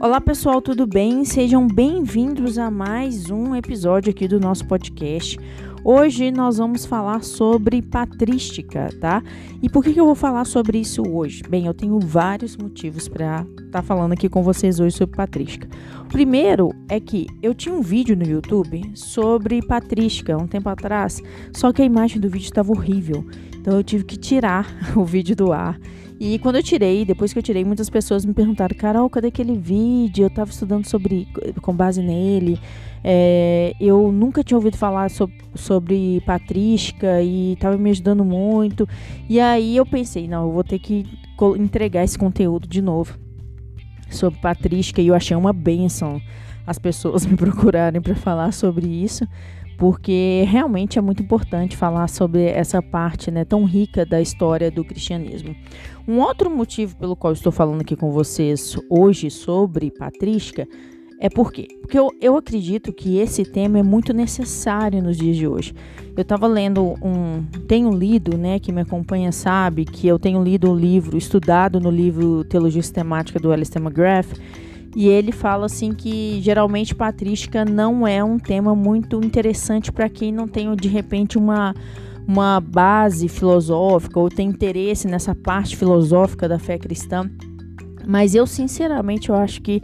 Olá pessoal, tudo bem? Sejam bem-vindos a mais um episódio aqui do nosso podcast. Hoje nós vamos falar sobre patrística, tá? E por que, que eu vou falar sobre isso hoje? Bem, eu tenho vários motivos para estar tá falando aqui com vocês hoje sobre patrística. O primeiro é que eu tinha um vídeo no YouTube sobre patrística um tempo atrás, só que a imagem do vídeo estava horrível. Então eu tive que tirar o vídeo do ar e quando eu tirei, depois que eu tirei, muitas pessoas me perguntaram: Carol, cadê aquele vídeo? Eu estava estudando sobre, com base nele. É, eu nunca tinha ouvido falar sobre, sobre patrística e estava me ajudando muito. E aí eu pensei: não, eu vou ter que entregar esse conteúdo de novo sobre patrística. E eu achei uma benção as pessoas me procurarem para falar sobre isso porque realmente é muito importante falar sobre essa parte né, tão rica da história do cristianismo. Um outro motivo pelo qual estou falando aqui com vocês hoje sobre patrística é por quê? Porque eu, eu acredito que esse tema é muito necessário nos dias de hoje. Eu estava lendo um. Tenho lido, né? Que me acompanha sabe que eu tenho lido um livro, estudado no livro Teologia Sistemática do Alistair McGrath e ele fala assim que geralmente patrística não é um tema muito interessante para quem não tem de repente uma uma base filosófica ou tem interesse nessa parte filosófica da fé cristã. Mas eu sinceramente eu acho que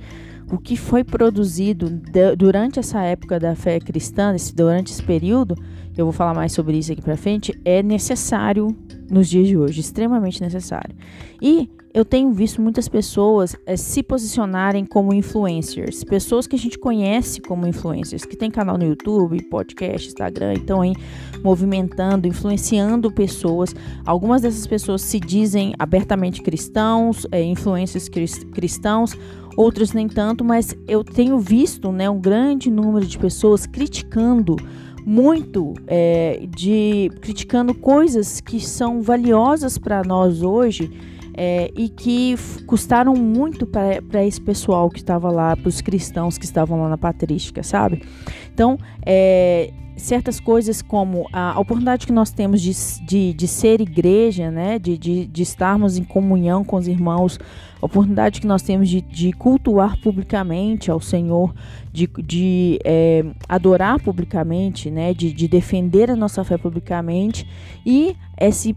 o que foi produzido durante essa época da fé cristã, durante esse período, eu vou falar mais sobre isso aqui para frente, é necessário nos dias de hoje, extremamente necessário. E eu tenho visto muitas pessoas é, se posicionarem como influencers, pessoas que a gente conhece como influencers, que tem canal no YouTube, podcast, Instagram, então aí movimentando, influenciando pessoas. Algumas dessas pessoas se dizem abertamente cristãos, é, influencers cristãos, outros nem tanto, mas eu tenho visto né, um grande número de pessoas criticando muito é, de criticando coisas que são valiosas para nós hoje é, e que custaram muito para esse pessoal que estava lá, para os cristãos que estavam lá na patrística, sabe? Então, é, certas coisas como a oportunidade que nós temos de, de, de ser igreja, né? De, de, de, estarmos em comunhão com os irmãos, a oportunidade que nós temos de, de cultuar publicamente ao Senhor, de, de é, adorar publicamente, né? De, de defender a nossa fé publicamente e esse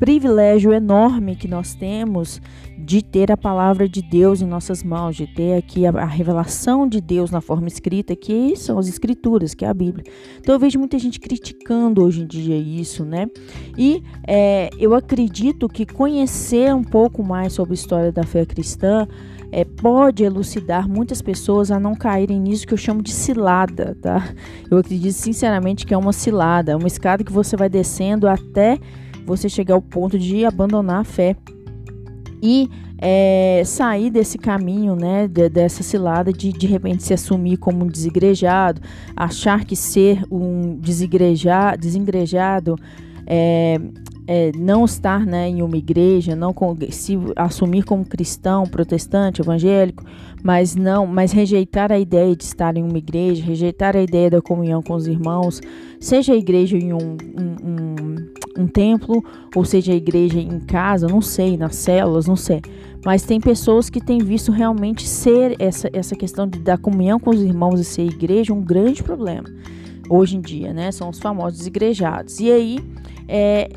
privilégio enorme que nós temos de ter a palavra de Deus em nossas mãos, de ter aqui a, a, revelação de Deus na forma escrita, que são as escrituras, que é a Bíblia. Então eu vejo muita gente criticando hoje em dia isso, né? E é, eu acredito que conhecer um pouco mais sobre a história da fé cristã é, pode elucidar muitas pessoas a não caírem nisso que eu chamo de cilada, tá? Eu acredito sinceramente que é uma cilada, é uma escada que você vai descendo até você chegar ao ponto de abandonar a fé e é, sair desse caminho, né, de, dessa cilada de de repente se assumir como um desigrejado, achar que ser um desigreja, desengrejado é, é, não estar né, em uma igreja, não se assumir como cristão, protestante, evangélico, mas não, mas rejeitar a ideia de estar em uma igreja, rejeitar a ideia da comunhão com os irmãos, seja a igreja em um, um, um, um templo, ou seja a igreja em casa, não sei, nas células, não sei. Mas tem pessoas que têm visto realmente ser essa, essa questão de, da comunhão com os irmãos e ser igreja um grande problema hoje em dia, né? São os famosos igrejados. E aí, é,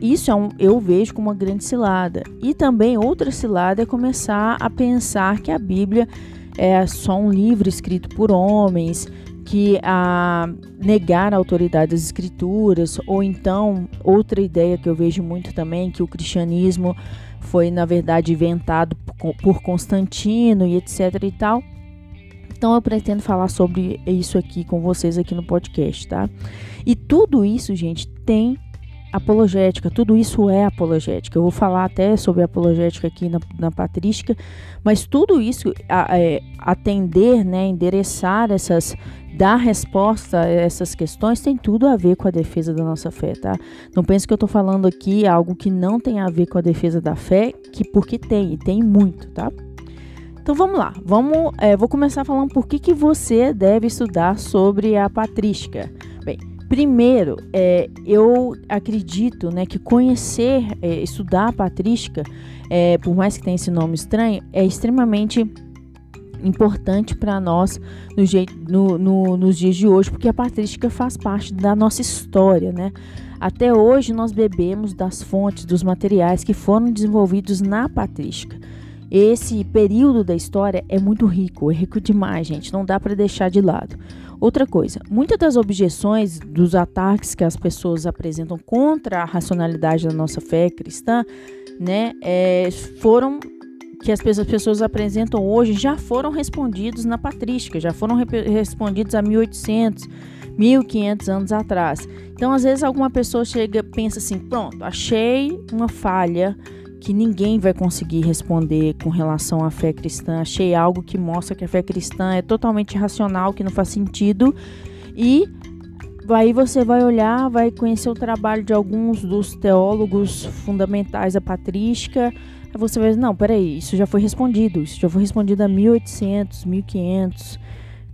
isso é um, eu vejo como uma grande cilada. E também outra cilada é começar a pensar que a Bíblia é só um livro escrito por homens, que a negar a autoridade das escrituras, ou então outra ideia que eu vejo muito também, que o cristianismo foi na verdade inventado por Constantino e etc e tal. Então eu pretendo falar sobre isso aqui com vocês aqui no podcast, tá? E tudo isso, gente, tem apologética, tudo isso é apologética. Eu vou falar até sobre apologética aqui na, na patrística, mas tudo isso, a, é, atender, né, endereçar essas, dar resposta a essas questões tem tudo a ver com a defesa da nossa fé, tá? Não pense que eu estou falando aqui algo que não tem a ver com a defesa da fé, que porque tem, e tem muito, tá? Então vamos lá, vamos, é, vou começar falando por que, que você deve estudar sobre a patrística. Bem, Primeiro, é, eu acredito né, que conhecer, é, estudar a patrística, é, por mais que tenha esse nome estranho, é extremamente importante para nós no, no, no, nos dias de hoje, porque a patrística faz parte da nossa história, né? Até hoje nós bebemos das fontes, dos materiais que foram desenvolvidos na patrística. Esse período da história é muito rico, é rico demais, gente, não dá para deixar de lado. Outra coisa, muitas das objeções dos ataques que as pessoas apresentam contra a racionalidade da nossa fé cristã, né, é, foram que as pessoas apresentam hoje já foram respondidos na patrística, já foram respondidos há 1800, 1500 anos atrás. Então, às vezes alguma pessoa chega, pensa assim, pronto, achei uma falha que ninguém vai conseguir responder com relação à fé cristã. Achei algo que mostra que a fé cristã é totalmente irracional, que não faz sentido. E aí você vai olhar, vai conhecer o trabalho de alguns dos teólogos fundamentais da patrística. Aí você vai dizer, não, peraí, isso já foi respondido. Isso já foi respondido há 1800, 1500,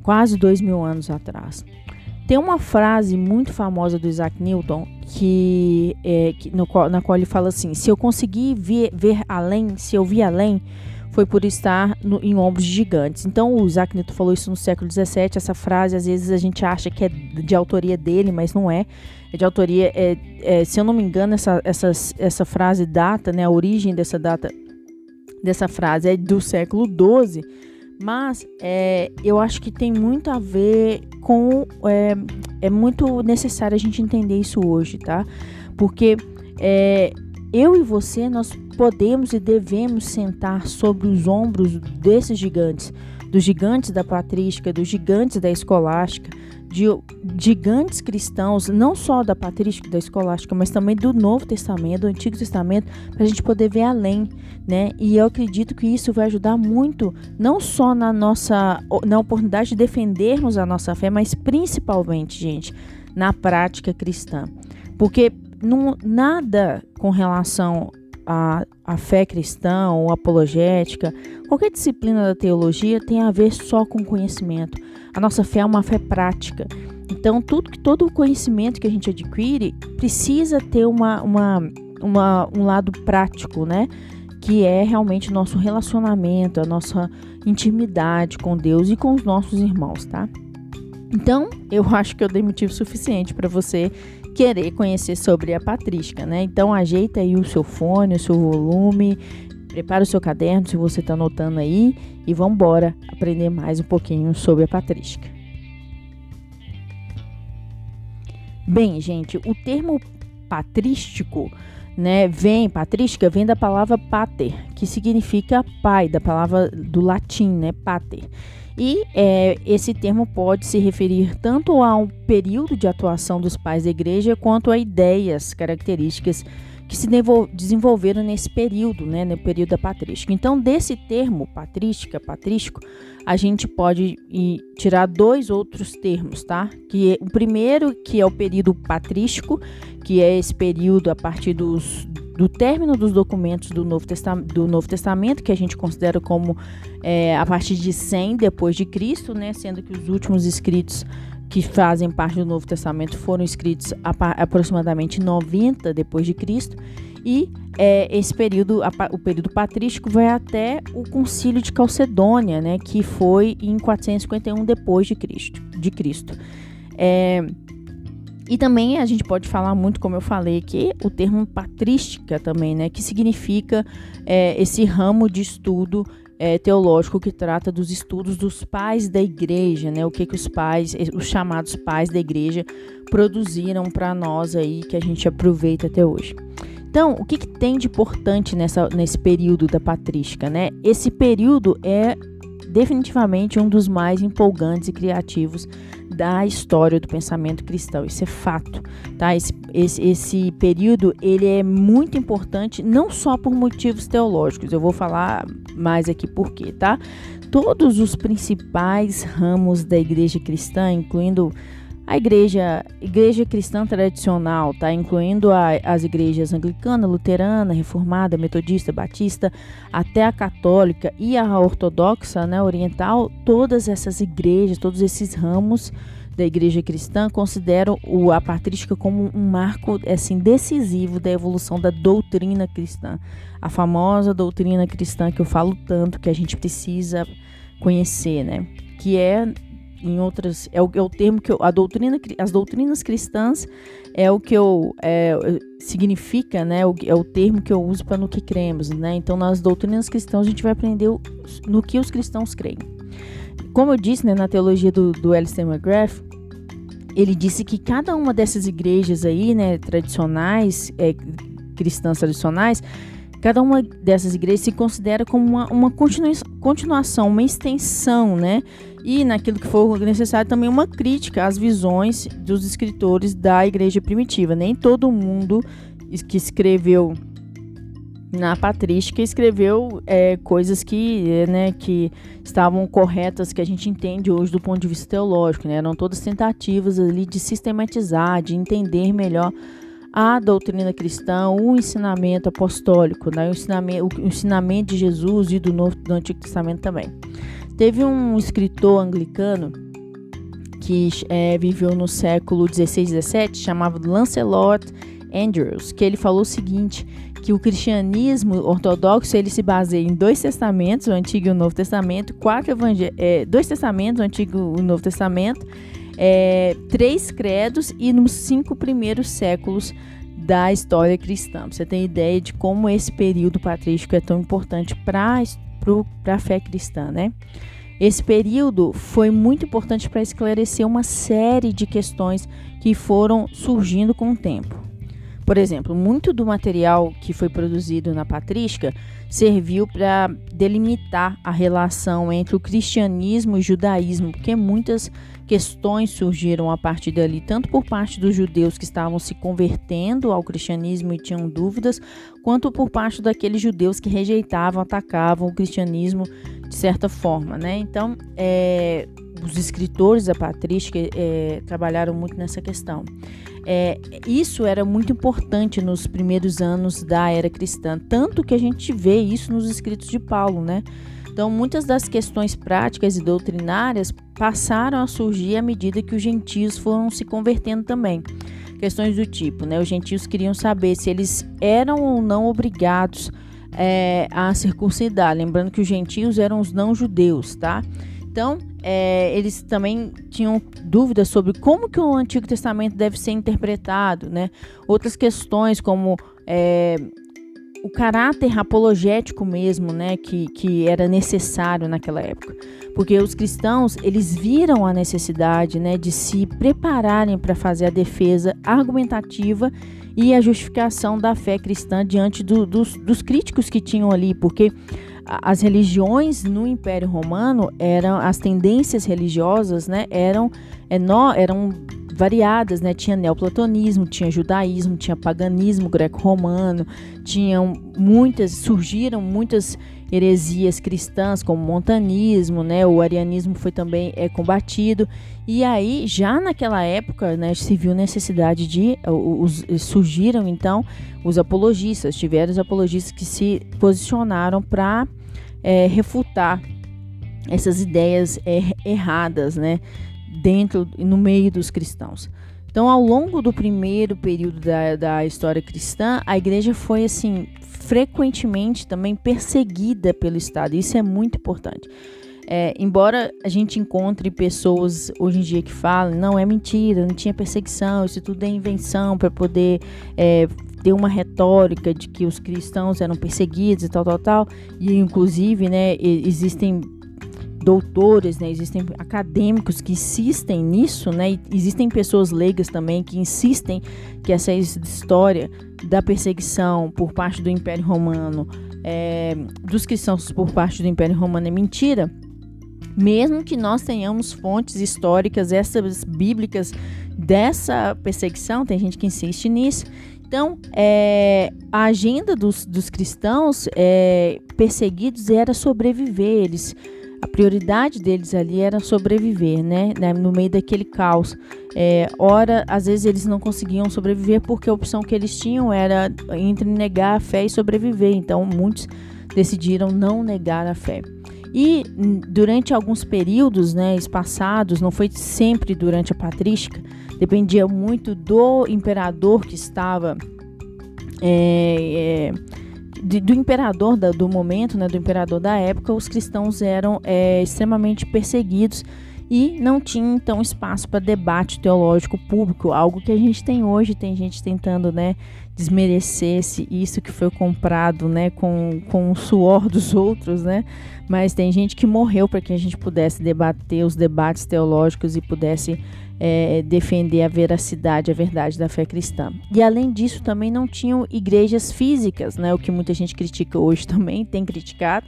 quase dois mil anos atrás. Tem uma frase muito famosa do Isaac Newton que, é, que no, na qual ele fala assim: se eu conseguir ver, ver além, se eu vi além, foi por estar no, em ombros gigantes. Então o Isaac Newton falou isso no século XVII. Essa frase às vezes a gente acha que é de autoria dele, mas não é. É de autoria. É, é, se eu não me engano, essa, essa, essa frase data, né, a origem dessa data dessa frase é do século XII mas é, eu acho que tem muito a ver com. É, é muito necessário a gente entender isso hoje, tá? Porque é, eu e você, nós podemos e devemos sentar sobre os ombros desses gigantes, dos gigantes da patrística, dos gigantes da escolástica, de gigantes cristãos, não só da patrística da escolástica, mas também do Novo Testamento, do Antigo Testamento, para a gente poder ver além, né? E eu acredito que isso vai ajudar muito, não só na nossa na oportunidade de defendermos a nossa fé, mas principalmente, gente, na prática cristã. Porque não, nada com relação à, à fé cristã ou apologética, qualquer disciplina da teologia tem a ver só com conhecimento. A nossa fé é uma fé prática. Então, tudo, todo o conhecimento que a gente adquire precisa ter uma, uma, uma, um lado prático, né? Que é realmente o nosso relacionamento, a nossa intimidade com Deus e com os nossos irmãos, tá? Então, eu acho que eu dei motivo suficiente para você querer conhecer sobre a patrística, né? Então, ajeita aí o seu fone, o seu volume, Prepara o seu caderno se você está anotando aí e vamos embora aprender mais um pouquinho sobre a patrística. Bem, gente, o termo patrístico, né, vem, patrística vem da palavra pater, que significa pai, da palavra do latim, né, pater. E é, esse termo pode se referir tanto ao período de atuação dos pais da igreja quanto a ideias, características que se desenvolveram nesse período, né, no período da patrística. Então, desse termo patrística, patrístico, a gente pode tirar dois outros termos, tá? Que é, o primeiro, que é o período patrístico, que é esse período a partir dos, do término dos documentos do Novo, do Novo Testamento, que a gente considera como é, a partir de 100 depois de Cristo, né? Sendo que os últimos escritos que fazem parte do Novo Testamento foram escritos aproximadamente 90 depois de Cristo e é, esse período, o período patrístico, vai até o Concílio de Calcedônia, né, que foi em 451 depois de Cristo. De Cristo. É, e também a gente pode falar muito, como eu falei, que o termo patrística também, né, que significa é, esse ramo de estudo é, teológico que trata dos estudos dos pais da igreja, né? O que que os pais, os chamados pais da igreja, produziram para nós aí que a gente aproveita até hoje. Então, o que, que tem de importante nessa, nesse período da patrística, né? Esse período é definitivamente um dos mais empolgantes e criativos da história do pensamento cristão. Isso é fato, tá? Esse, esse, esse período ele é muito importante não só por motivos teológicos. Eu vou falar mais aqui por quê, tá? Todos os principais ramos da igreja cristã, incluindo a igreja, igreja cristã tradicional, tá? Incluindo a, as igrejas anglicana, luterana, reformada, metodista, batista, até a católica e a ortodoxa, né, oriental, todas essas igrejas, todos esses ramos da igreja cristã consideram o, a patrística como um marco assim decisivo da evolução da doutrina cristã. A famosa doutrina cristã que eu falo tanto que a gente precisa conhecer, né? Que é em outras é o, é o termo que eu, a doutrina as doutrinas cristãs é o que eu é, significa né o, é o termo que eu uso para no que cremos né? Então nas doutrinas cristãs a gente vai aprender o, no que os cristãos creem. Como eu disse né, na teologia do, do Alistair McGrath ele disse que cada uma dessas igrejas aí né tradicionais é, cristãs tradicionais Cada uma dessas igrejas se considera como uma, uma continuação, uma extensão, né? E naquilo que for necessário também uma crítica às visões dos escritores da igreja primitiva. Nem todo mundo que escreveu na patrística escreveu é, coisas que, é, né, que estavam corretas, que a gente entende hoje do ponto de vista teológico. Né? Eram todas tentativas ali de sistematizar, de entender melhor a doutrina cristã, o ensinamento apostólico, né? o, ensinamento, o ensinamento de Jesus e do, Novo, do Antigo Testamento também. Teve um escritor anglicano que é, viveu no século 16 e 17, chamado Lancelot Andrews, que ele falou o seguinte, que o cristianismo ortodoxo ele se baseia em dois testamentos, o Antigo e o Novo Testamento, quatro é, dois testamentos, o Antigo e o Novo Testamento, é, três credos e nos cinco primeiros séculos da história cristã. Você tem ideia de como esse período patrístico é tão importante para a fé cristã, né? Esse período foi muito importante para esclarecer uma série de questões que foram surgindo com o tempo. Por exemplo, muito do material que foi produzido na patrística serviu para delimitar a relação entre o cristianismo e o judaísmo, porque muitas questões surgiram a partir dali, tanto por parte dos judeus que estavam se convertendo ao cristianismo e tinham dúvidas, quanto por parte daqueles judeus que rejeitavam, atacavam o cristianismo de certa forma, né? Então, é, os escritores da patrística é, trabalharam muito nessa questão. É, isso era muito importante nos primeiros anos da era cristã, tanto que a gente vê isso nos escritos de Paulo, né? Então, muitas das questões práticas e doutrinárias passaram a surgir à medida que os gentios foram se convertendo também. Questões do tipo, né? Os gentios queriam saber se eles eram ou não obrigados é, a circuncidar. Lembrando que os gentios eram os não-judeus, tá? Então, é, eles também tinham dúvidas sobre como que o Antigo Testamento deve ser interpretado, né? Outras questões como é, o caráter apologético mesmo, né, que, que era necessário naquela época. Porque os cristãos, eles viram a necessidade, né, de se prepararem para fazer a defesa argumentativa e a justificação da fé cristã diante do, dos, dos críticos que tinham ali, porque as religiões no Império Romano eram as tendências religiosas, né, eram, é, eram variadas, né? Tinha neoplatonismo, tinha judaísmo, tinha paganismo greco-romano, tinham muitas, surgiram muitas heresias cristãs, como montanismo, né? O arianismo foi também é, combatido. E aí, já naquela época, né, se viu necessidade de. Os, surgiram então os apologistas, tiveram os apologistas que se posicionaram para é, refutar essas ideias é, erradas, né? Dentro e no meio dos cristãos. Então, ao longo do primeiro período da, da história cristã, a igreja foi assim frequentemente também perseguida pelo Estado. Isso é muito importante. É, embora a gente encontre pessoas hoje em dia que falam, não é mentira, não tinha perseguição, isso tudo é invenção para poder é, ter uma retórica de que os cristãos eram perseguidos e tal, tal, tal. E inclusive, né, existem doutores, né? Existem acadêmicos que insistem nisso, né? E existem pessoas leigas também que insistem que essa história da perseguição por parte do Império Romano, é, dos cristãos por parte do Império Romano é mentira. Mesmo que nós tenhamos fontes históricas, essas bíblicas dessa perseguição, tem gente que insiste nisso. Então, é, a agenda dos, dos cristãos é, perseguidos era sobreviver. Eles a prioridade deles ali era sobreviver, né? no meio daquele caos. É, ora, às vezes eles não conseguiam sobreviver porque a opção que eles tinham era entre negar a fé e sobreviver. Então, muitos decidiram não negar a fé. E durante alguns períodos né, passados, não foi sempre durante a patrística, dependia muito do imperador que estava é, é, de, do imperador da, do momento, né, do imperador da época, os cristãos eram é, extremamente perseguidos e não tinha então espaço para debate teológico público, algo que a gente tem hoje, tem gente tentando, né, desmerecer isso que foi comprado, né, com, com o suor dos outros, né? Mas tem gente que morreu para que a gente pudesse debater os debates teológicos e pudesse é, defender a veracidade, a verdade da fé cristã. E além disso, também não tinham igrejas físicas, né? O que muita gente critica hoje também, tem criticado.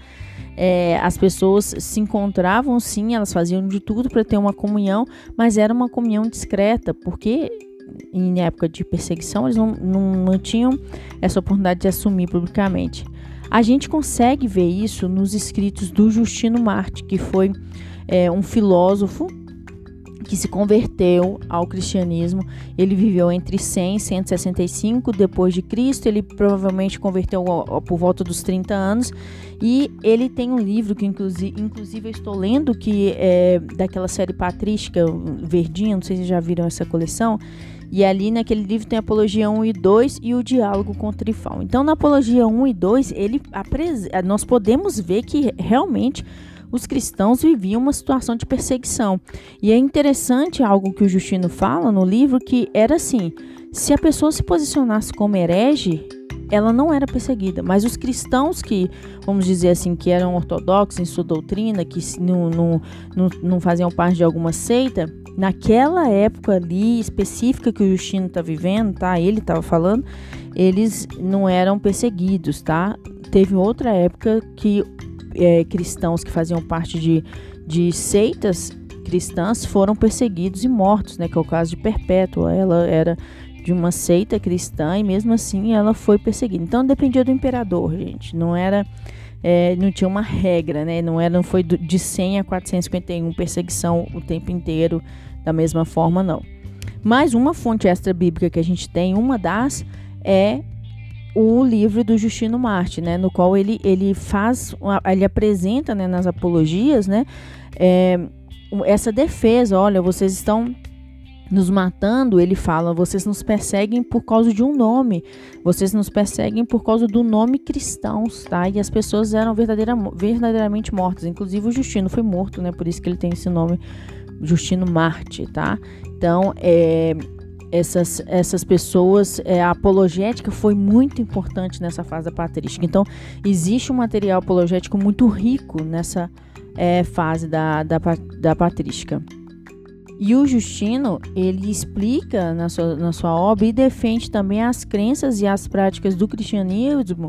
É, as pessoas se encontravam sim, elas faziam de tudo para ter uma comunhão, mas era uma comunhão discreta, porque em época de perseguição eles não, não, tinham essa oportunidade de assumir publicamente. A gente consegue ver isso nos escritos do Justino Marte, que foi é, um filósofo que se converteu ao cristianismo. Ele viveu entre 100 e 165 depois de Cristo. Ele provavelmente converteu por volta dos 30 anos. E ele tem um livro que inclusive, inclusive eu estou lendo que é daquela série patrística verdinha, não sei se já viram essa coleção. E ali naquele livro tem a Apologia 1 e 2 e o Diálogo com o Trifão. Então na Apologia 1 e 2, ele nós podemos ver que realmente os cristãos viviam uma situação de perseguição. E é interessante algo que o Justino fala no livro, que era assim: se a pessoa se posicionasse como herege, ela não era perseguida, mas os cristãos que, vamos dizer assim, que eram ortodoxos em sua doutrina, que não, não, não, não faziam parte de alguma seita, naquela época ali específica que o Justino está vivendo, tá? Ele estava falando, eles não eram perseguidos, tá? Teve outra época que é, cristãos que faziam parte de, de seitas cristãs foram perseguidos e mortos, né? Que é o caso de Perpétua. Ela era de uma seita cristã e mesmo assim ela foi perseguida. Então dependia do imperador, gente. Não era, é, não tinha uma regra, né? Não era, não foi de 100 a 451 perseguição o tempo inteiro da mesma forma, não. Mas uma fonte extra bíblica que a gente tem, uma das é o livro do Justino Marte, né, no qual ele, ele faz, ele apresenta né, nas apologias, né, é, essa defesa, olha, vocês estão nos matando, ele fala, vocês nos perseguem por causa de um nome, vocês nos perseguem por causa do nome cristãos, tá? E as pessoas eram verdadeira, verdadeiramente mortas, inclusive o Justino foi morto, né? Por isso que ele tem esse nome, Justino Marte, tá? Então, é, essas, essas pessoas, é, a apologética foi muito importante nessa fase da patrística. Então, existe um material apologético muito rico nessa é, fase da, da, da patrística. E o Justino, ele explica na sua, na sua obra e defende também as crenças e as práticas do cristianismo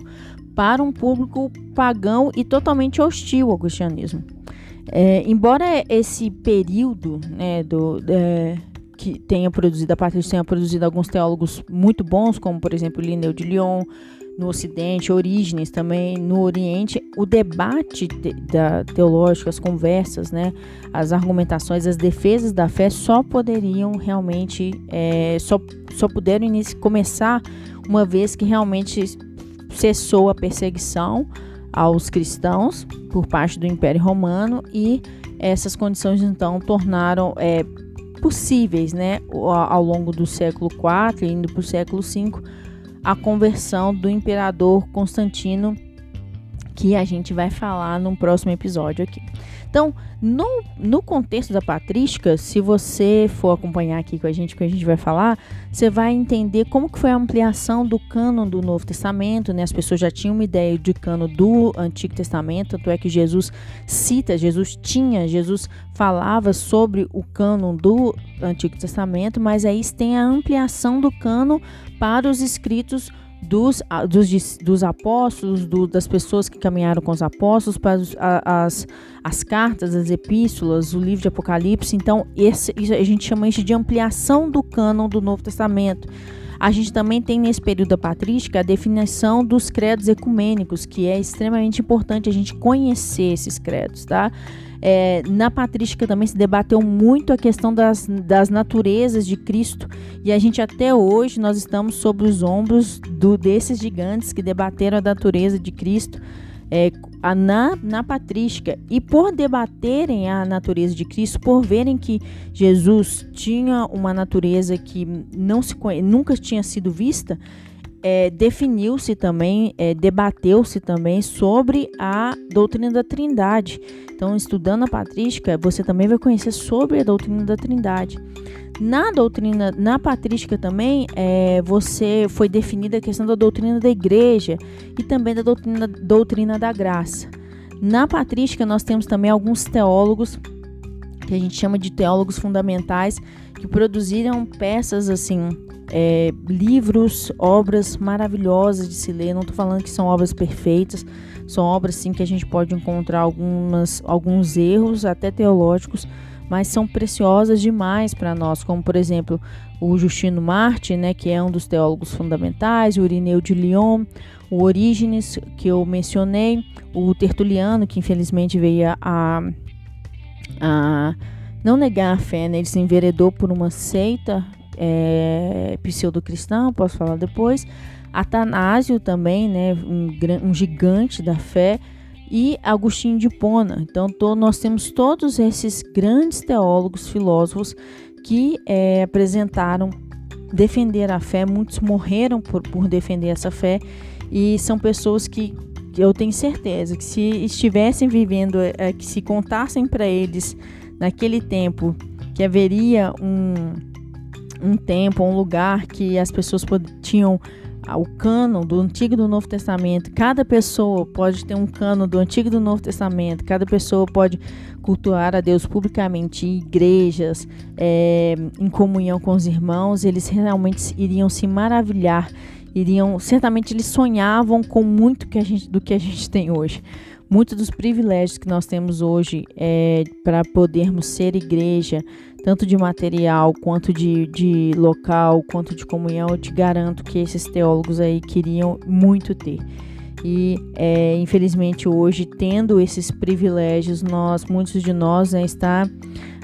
para um público pagão e totalmente hostil ao cristianismo. É, embora esse período né, do, é, que tenha produzido, a Patrícia tenha produzido alguns teólogos muito bons, como por exemplo Lineu de Lyon, no Ocidente, Orígenes também no Oriente, o debate de, da teológico, as conversas, né, as argumentações, as defesas da fé só poderiam realmente, é, só, só puderam começar uma vez que realmente cessou a perseguição aos cristãos por parte do Império Romano e essas condições então tornaram é, possíveis, né, ao longo do século IV indo para o século V, a conversão do imperador Constantino, que a gente vai falar no próximo episódio aqui. Então, no, no contexto da patrística, se você for acompanhar aqui com a gente, que a gente vai falar, você vai entender como que foi a ampliação do cânon do Novo Testamento, né? As pessoas já tinham uma ideia de cânon do Antigo Testamento, tanto é que Jesus cita, Jesus tinha, Jesus falava sobre o cânon do Antigo Testamento, mas aí tem a ampliação do cânon para os escritos dos, dos, dos apóstolos, do, das pessoas que caminharam com os apóstolos, para as, as cartas, as epístolas, o livro de Apocalipse. Então, esse, a gente chama isso de ampliação do cânon do Novo Testamento. A gente também tem nesse período da patrística a definição dos credos ecumênicos, que é extremamente importante a gente conhecer esses credos, tá? É, na patrística também se debateu muito a questão das, das naturezas de Cristo. E a gente até hoje nós estamos sobre os ombros do, desses gigantes que debateram a natureza de Cristo. É, a, na, na patrística. E por debaterem a natureza de Cristo, por verem que Jesus tinha uma natureza que não se nunca tinha sido vista, é, definiu-se também, é, debateu-se também sobre a doutrina da Trindade. Então, estudando a patrística, você também vai conhecer sobre a doutrina da Trindade. Na doutrina, na patrística também, é, você foi definida a questão da doutrina da igreja e também da doutrina, doutrina da graça. Na patrística, nós temos também alguns teólogos que a gente chama de teólogos fundamentais que produziram peças assim é, livros, obras maravilhosas de se ler. Não estou falando que são obras perfeitas, são obras sim que a gente pode encontrar algumas, alguns erros, até teológicos, mas são preciosas demais para nós, como por exemplo o Justino Marte, né, que é um dos teólogos fundamentais, o Irineu de Lyon, o Orígenes, que eu mencionei, o Tertuliano, que infelizmente veio a, a não negar a fé, né? ele se enveredou por uma seita é, pseudo-cristão, posso falar depois. Atanásio também, né, um, um gigante da fé, e Agostinho de Pona. Então, to, nós temos todos esses grandes teólogos, filósofos que é, apresentaram defender a fé. Muitos morreram por, por defender essa fé e são pessoas que, eu tenho certeza que se estivessem vivendo, é, que se contassem para eles naquele tempo que haveria um um tempo, um lugar que as pessoas tinham o cano do Antigo e do Novo Testamento. Cada pessoa pode ter um cano do Antigo e do Novo Testamento. Cada pessoa pode cultuar a Deus publicamente em igrejas, é, em comunhão com os irmãos. Eles realmente iriam se maravilhar. Iriam, certamente eles sonhavam com muito que a gente, do que a gente tem hoje. Muitos dos privilégios que nós temos hoje é, para podermos ser igreja, tanto de material quanto de, de local, quanto de comunhão, eu te garanto que esses teólogos aí queriam muito ter. E é, infelizmente hoje, tendo esses privilégios, nós, muitos de nós, né, está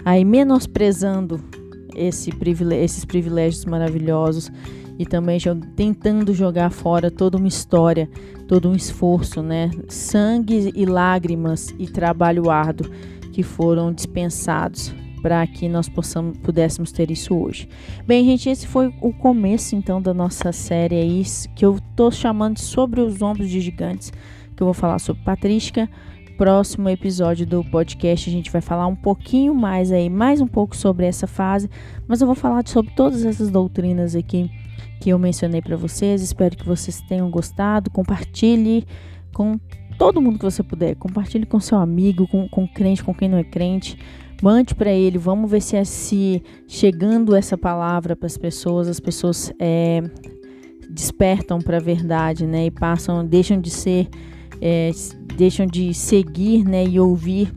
aí menosprezando esse privilégio, esses privilégios maravilhosos e também tentando jogar fora toda uma história, todo um esforço, né? Sangue e lágrimas e trabalho árduo que foram dispensados para que nós possamos, pudéssemos ter isso hoje. Bem, gente, esse foi o começo então da nossa série aí, que eu estou chamando de sobre os ombros de gigantes, que eu vou falar sobre patrística. Próximo episódio do podcast a gente vai falar um pouquinho mais aí, mais um pouco sobre essa fase, mas eu vou falar sobre todas essas doutrinas aqui que eu mencionei para vocês. Espero que vocês tenham gostado. Compartilhe com todo mundo que você puder. Compartilhe com seu amigo, com, com crente, com quem não é crente. Mande para ele, vamos ver se é se chegando essa palavra para as pessoas, as pessoas é, despertam para a verdade, né? E passam, deixam de ser, é, deixam de seguir, né? E ouvir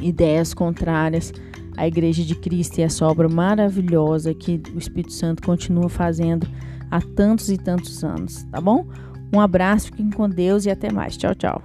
ideias contrárias à Igreja de Cristo e essa obra maravilhosa que o Espírito Santo continua fazendo há tantos e tantos anos, tá bom? Um abraço, fiquem com Deus e até mais. Tchau, tchau.